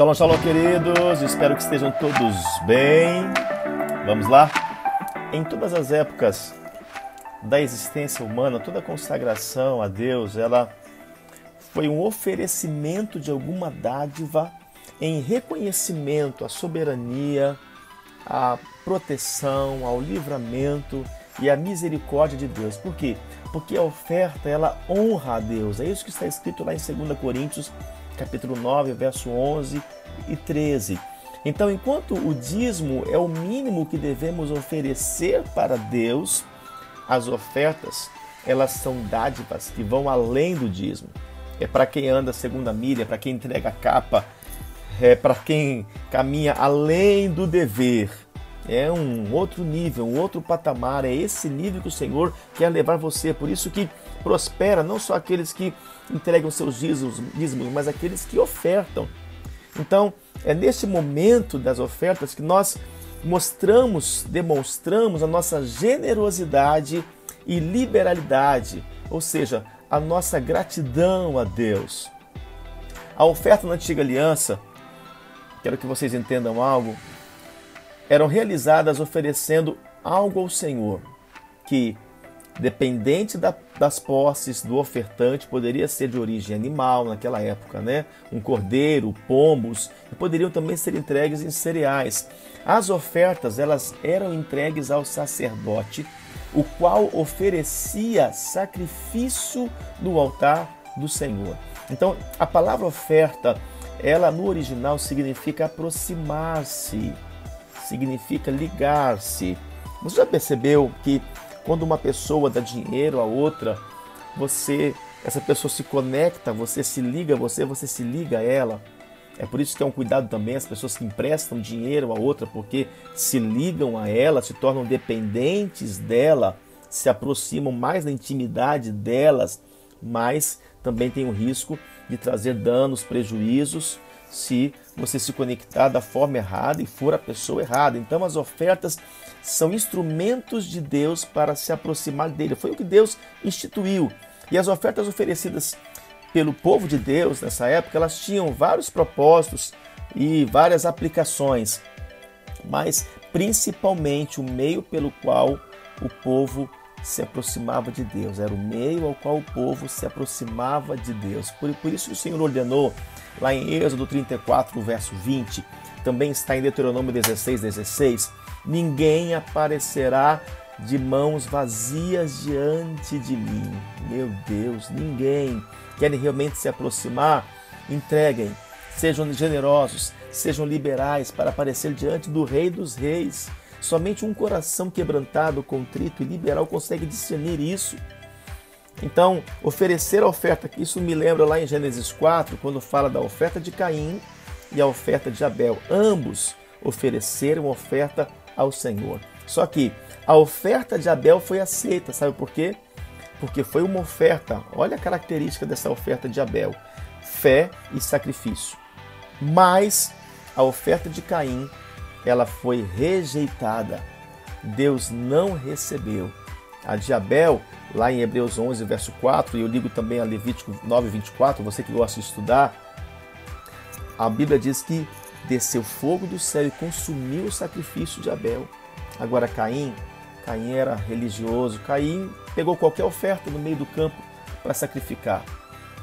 Shalom, shalom, queridos. Espero que estejam todos bem. Vamos lá? Em todas as épocas da existência humana, toda consagração a Deus, ela foi um oferecimento de alguma dádiva em reconhecimento à soberania, à proteção, ao livramento e à misericórdia de Deus. Por quê? Porque a oferta ela honra a Deus. É isso que está escrito lá em 2 Coríntios capítulo 9, verso 11 e 13. Então, enquanto o dízimo é o mínimo que devemos oferecer para Deus, as ofertas, elas são dádivas que vão além do dízimo. É para quem anda segunda milha, é para quem entrega a capa, é para quem caminha além do dever. É um outro nível, um outro patamar, é esse nível que o Senhor quer levar você. Por isso que prospera não só aqueles que entregam seus dízimos, mas aqueles que ofertam. Então, é nesse momento das ofertas que nós mostramos, demonstramos a nossa generosidade e liberalidade, ou seja, a nossa gratidão a Deus. A oferta na antiga aliança, quero que vocês entendam algo, eram realizadas oferecendo algo ao Senhor, que dependente da, das posses do ofertante, poderia ser de origem animal naquela época, né? Um cordeiro, pombos, e poderiam também ser entregues em cereais. As ofertas, elas eram entregues ao sacerdote, o qual oferecia sacrifício no altar do Senhor. Então, a palavra oferta, ela no original significa aproximar-se, significa ligar-se. Você já percebeu que quando uma pessoa dá dinheiro a outra, você, essa pessoa se conecta, você se liga a você, você se liga a ela. É por isso que é um cuidado também as pessoas que emprestam dinheiro a outra, porque se ligam a ela, se tornam dependentes dela, se aproximam mais da intimidade delas, mas também tem o risco de trazer danos, prejuízos se você se conectar da forma errada e for a pessoa errada. Então as ofertas são instrumentos de Deus para se aproximar dele. Foi o que Deus instituiu. E as ofertas oferecidas pelo povo de Deus nessa época, elas tinham vários propósitos e várias aplicações, mas principalmente o meio pelo qual o povo se aproximava de Deus, era o meio ao qual o povo se aproximava de Deus. Por, por isso o Senhor ordenou lá em Êxodo 34, verso 20, também está em Deuteronômio 16, 16, ninguém aparecerá de mãos vazias diante de mim. Meu Deus, ninguém. Querem realmente se aproximar? Entreguem, sejam generosos, sejam liberais para aparecer diante do Rei dos Reis. Somente um coração quebrantado, contrito e liberal consegue discernir isso. Então, oferecer a oferta, isso me lembra lá em Gênesis 4, quando fala da oferta de Caim e a oferta de Abel. Ambos ofereceram oferta ao Senhor. Só que a oferta de Abel foi aceita, sabe por quê? Porque foi uma oferta, olha a característica dessa oferta de Abel: fé e sacrifício. Mas a oferta de Caim, ela foi rejeitada. Deus não recebeu. A de Abel, lá em Hebreus 11, verso 4, e eu ligo também a Levítico 9, 24, você que gosta de estudar, a Bíblia diz que desceu fogo do céu e consumiu o sacrifício de Abel. Agora Caim, Caim era religioso, Caim pegou qualquer oferta no meio do campo para sacrificar.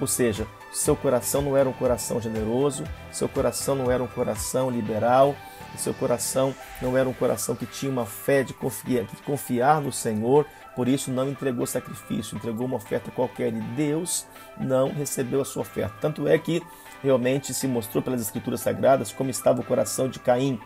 Ou seja, seu coração não era um coração generoso, seu coração não era um coração liberal, seu coração não era um coração que tinha uma fé de confiar, de confiar no Senhor, por isso não entregou sacrifício, entregou uma oferta qualquer e Deus não recebeu a sua oferta. Tanto é que realmente se mostrou pelas Escrituras Sagradas como estava o coração de Caim,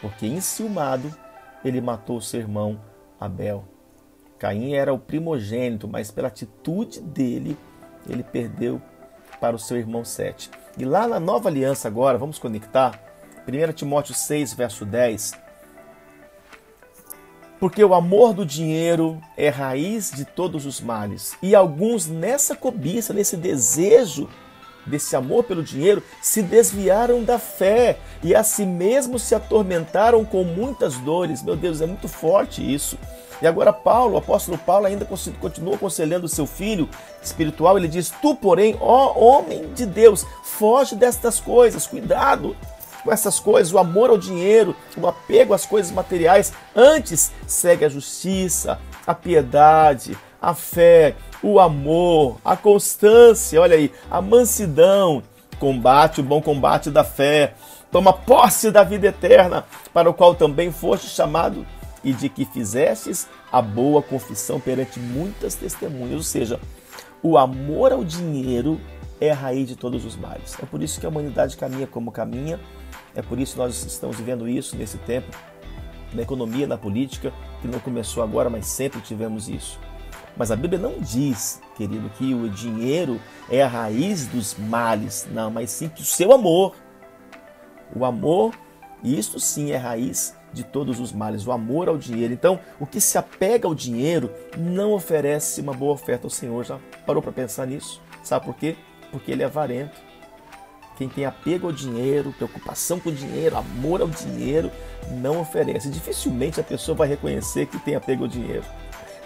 porque enciumado ele matou seu irmão Abel. Caim era o primogênito, mas pela atitude dele, ele perdeu para o seu irmão Sete. E lá na nova aliança, agora, vamos conectar, 1 Timóteo 6, verso 10. Porque o amor do dinheiro é raiz de todos os males. E alguns nessa cobiça, nesse desejo desse amor pelo dinheiro, se desviaram da fé e a si mesmos se atormentaram com muitas dores. Meu Deus, é muito forte isso. E agora Paulo, o apóstolo Paulo, ainda continua aconselhando o seu filho espiritual. Ele diz: Tu, porém, ó homem de Deus, foge destas coisas, cuidado com essas coisas, o amor ao dinheiro, o apego às coisas materiais. Antes, segue a justiça, a piedade, a fé, o amor, a constância, olha aí, a mansidão, combate o bom combate da fé, toma posse da vida eterna, para o qual também foste chamado e de que fizestes a boa confissão perante muitas testemunhas. Ou seja, o amor ao dinheiro é a raiz de todos os males. É por isso que a humanidade caminha como caminha, é por isso que nós estamos vivendo isso nesse tempo, na economia, na política, que não começou agora, mas sempre tivemos isso. Mas a Bíblia não diz, querido, que o dinheiro é a raiz dos males, não, mas sim que o seu amor. O amor, isto sim é raiz de todos os males, o amor ao dinheiro. Então, o que se apega ao dinheiro não oferece uma boa oferta ao Senhor. Já parou para pensar nisso? Sabe por quê? Porque ele é avarento. Quem tem apego ao dinheiro, preocupação com o dinheiro, amor ao dinheiro, não oferece. Dificilmente a pessoa vai reconhecer que tem apego ao dinheiro.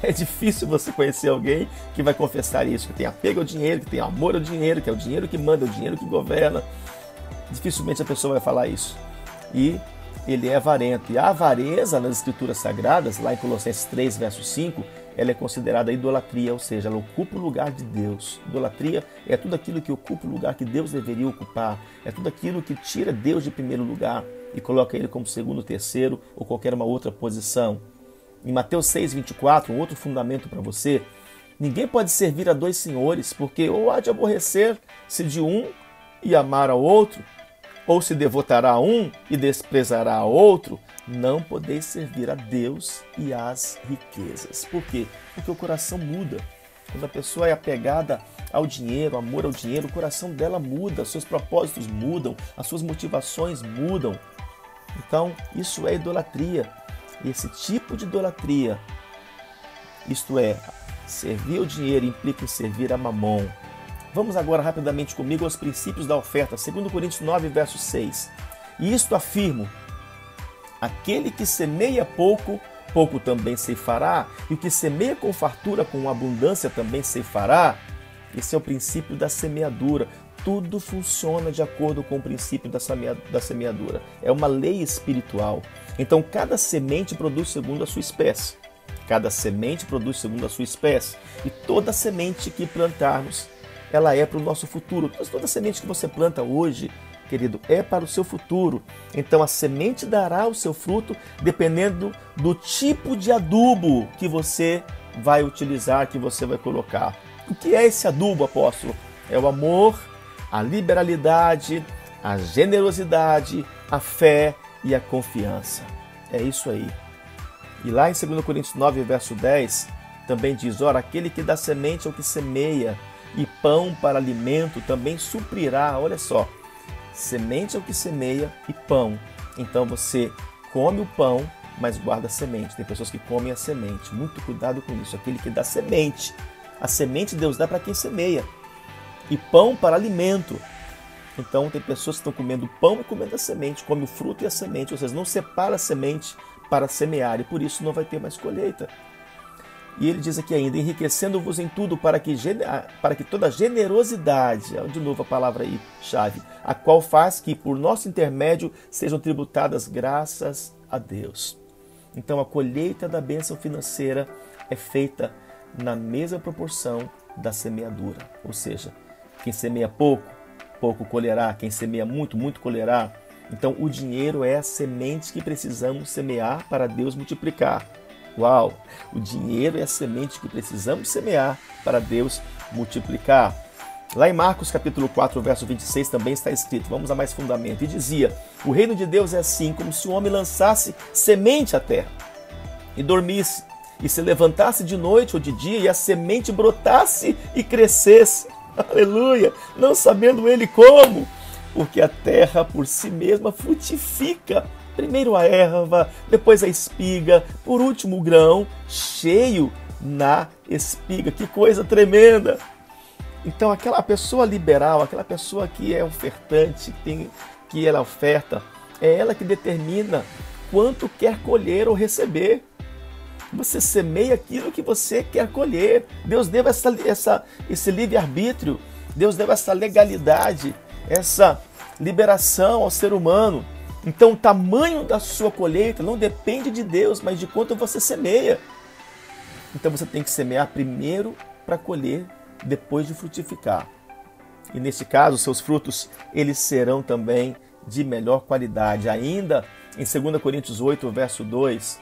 É difícil você conhecer alguém que vai confessar isso, que tem apego ao dinheiro, que tem amor ao dinheiro, que é o dinheiro que manda, é o dinheiro que governa. Dificilmente a pessoa vai falar isso. E ele é avarento. E a avareza nas escrituras sagradas, lá em Colossenses 3, verso 5, ela é considerada idolatria, ou seja, ela ocupa o lugar de Deus. Idolatria é tudo aquilo que ocupa o lugar que Deus deveria ocupar, é tudo aquilo que tira Deus de primeiro lugar e coloca ele como segundo, terceiro ou qualquer uma outra posição. Em Mateus 6, 24, um outro fundamento para você, ninguém pode servir a dois senhores, porque ou há de aborrecer-se de um e amar ao outro, ou se devotará a um e desprezará a outro, não podeis servir a Deus e às riquezas. Por quê? Porque o coração muda. Quando a pessoa é apegada ao dinheiro, amor ao dinheiro, o coração dela muda, seus propósitos mudam, as suas motivações mudam. Então, isso é idolatria. E esse tipo de idolatria, isto é, servir o dinheiro implica em servir a mamon, Vamos agora rapidamente comigo aos princípios da oferta, 2 Coríntios 9, verso 6. E isto afirmo: aquele que semeia pouco, pouco também ceifará, e o que semeia com fartura, com abundância também ceifará. Esse é o princípio da semeadura. Tudo funciona de acordo com o princípio da semeadura. É uma lei espiritual. Então, cada semente produz segundo a sua espécie. Cada semente produz segundo a sua espécie. E toda semente que plantarmos ela é para o nosso futuro. Toda semente que você planta hoje, querido, é para o seu futuro. Então a semente dará o seu fruto dependendo do tipo de adubo que você vai utilizar, que você vai colocar. O que é esse adubo, apóstolo? É o amor, a liberalidade, a generosidade, a fé e a confiança. É isso aí. E lá em 2 Coríntios 9, verso 10, também diz: Ora, aquele que dá semente ao que semeia, pão para alimento também suprirá. Olha só, semente é o que semeia e pão. Então você come o pão, mas guarda a semente. Tem pessoas que comem a semente. Muito cuidado com isso. Aquele que dá semente. A semente Deus dá para quem semeia. E pão para alimento. Então tem pessoas que estão comendo pão e comendo a semente, come o fruto e a semente, ou seja, não separa a semente para semear e por isso não vai ter mais colheita. E ele diz aqui ainda: enriquecendo-vos em tudo para que, para que toda generosidade, de novo a palavra aí, chave, a qual faz que por nosso intermédio sejam tributadas graças a Deus. Então a colheita da bênção financeira é feita na mesma proporção da semeadura. Ou seja, quem semeia pouco, pouco colherá, quem semeia muito, muito colherá. Então o dinheiro é a semente que precisamos semear para Deus multiplicar. Uau! O dinheiro é a semente que precisamos semear para Deus multiplicar. Lá em Marcos capítulo 4, verso 26 também está escrito, vamos a mais fundamento, e dizia: O reino de Deus é assim, como se o homem lançasse semente à terra e dormisse, e se levantasse de noite ou de dia, e a semente brotasse e crescesse. Aleluia! Não sabendo ele como, porque a terra por si mesma frutifica Primeiro a erva, depois a espiga, por último o grão, cheio na espiga. Que coisa tremenda! Então, aquela pessoa liberal, aquela pessoa que é ofertante, que, tem, que ela oferta, é ela que determina quanto quer colher ou receber. Você semeia aquilo que você quer colher. Deus deu essa, essa, esse livre-arbítrio, Deus deu essa legalidade, essa liberação ao ser humano. Então, o tamanho da sua colheita não depende de Deus, mas de quanto você semeia. Então, você tem que semear primeiro para colher, depois de frutificar. E neste caso, seus frutos eles serão também de melhor qualidade. Ainda em 2 Coríntios 8, verso 2,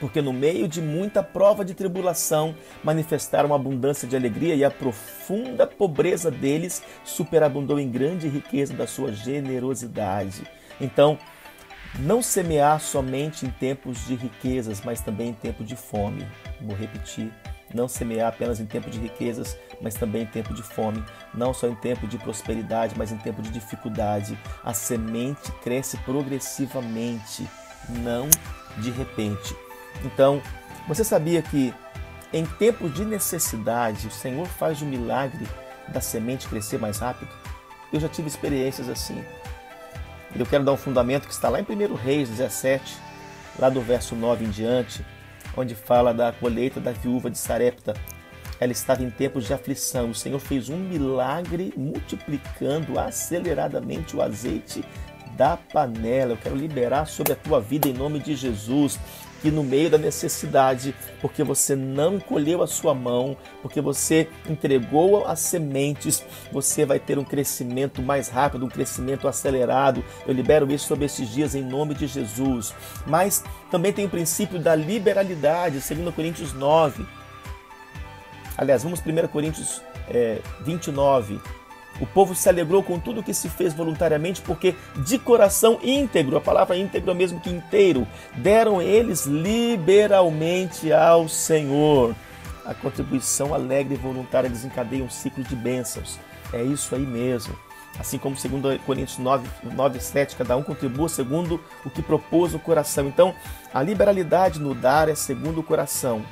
porque no meio de muita prova de tribulação manifestaram abundância de alegria e a profunda pobreza deles superabundou em grande riqueza da sua generosidade. Então, não semear somente em tempos de riquezas, mas também em tempo de fome. Vou repetir. Não semear apenas em tempo de riquezas, mas também em tempo de fome. Não só em tempo de prosperidade, mas em tempo de dificuldade. A semente cresce progressivamente, não de repente. Então, você sabia que em tempos de necessidade, o Senhor faz o milagre da semente crescer mais rápido? Eu já tive experiências assim. Eu quero dar um fundamento que está lá em 1 Reis 17, lá do verso 9 em diante, onde fala da colheita da viúva de Sarepta. Ela estava em tempos de aflição. O Senhor fez um milagre multiplicando aceleradamente o azeite da panela. Eu quero liberar sobre a tua vida em nome de Jesus que no meio da necessidade, porque você não colheu a sua mão, porque você entregou as sementes, você vai ter um crescimento mais rápido, um crescimento acelerado. Eu libero isso sobre esses dias em nome de Jesus. Mas também tem o princípio da liberalidade, segundo Coríntios 9. Aliás, vamos 1 Coríntios é, 29. O povo se alegrou com tudo que se fez voluntariamente, porque de coração íntegro, a palavra íntegro é mesmo que inteiro, deram eles liberalmente ao Senhor. A contribuição alegre e voluntária desencadeia um ciclo de bênçãos. É isso aí mesmo. Assim como segundo Coríntios 9, 9 7, cada um contribua segundo o que propôs o coração. Então, a liberalidade no dar é segundo o coração.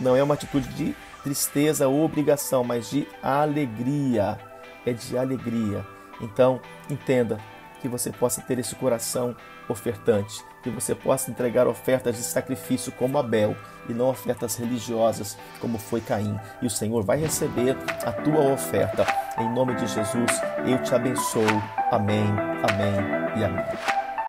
Não é uma atitude de tristeza ou obrigação, mas de alegria é de alegria. Então, entenda que você possa ter esse coração ofertante, que você possa entregar ofertas de sacrifício como Abel e não ofertas religiosas como foi Caim. E o Senhor vai receber a tua oferta. Em nome de Jesus, eu te abençoo. Amém, amém e amém.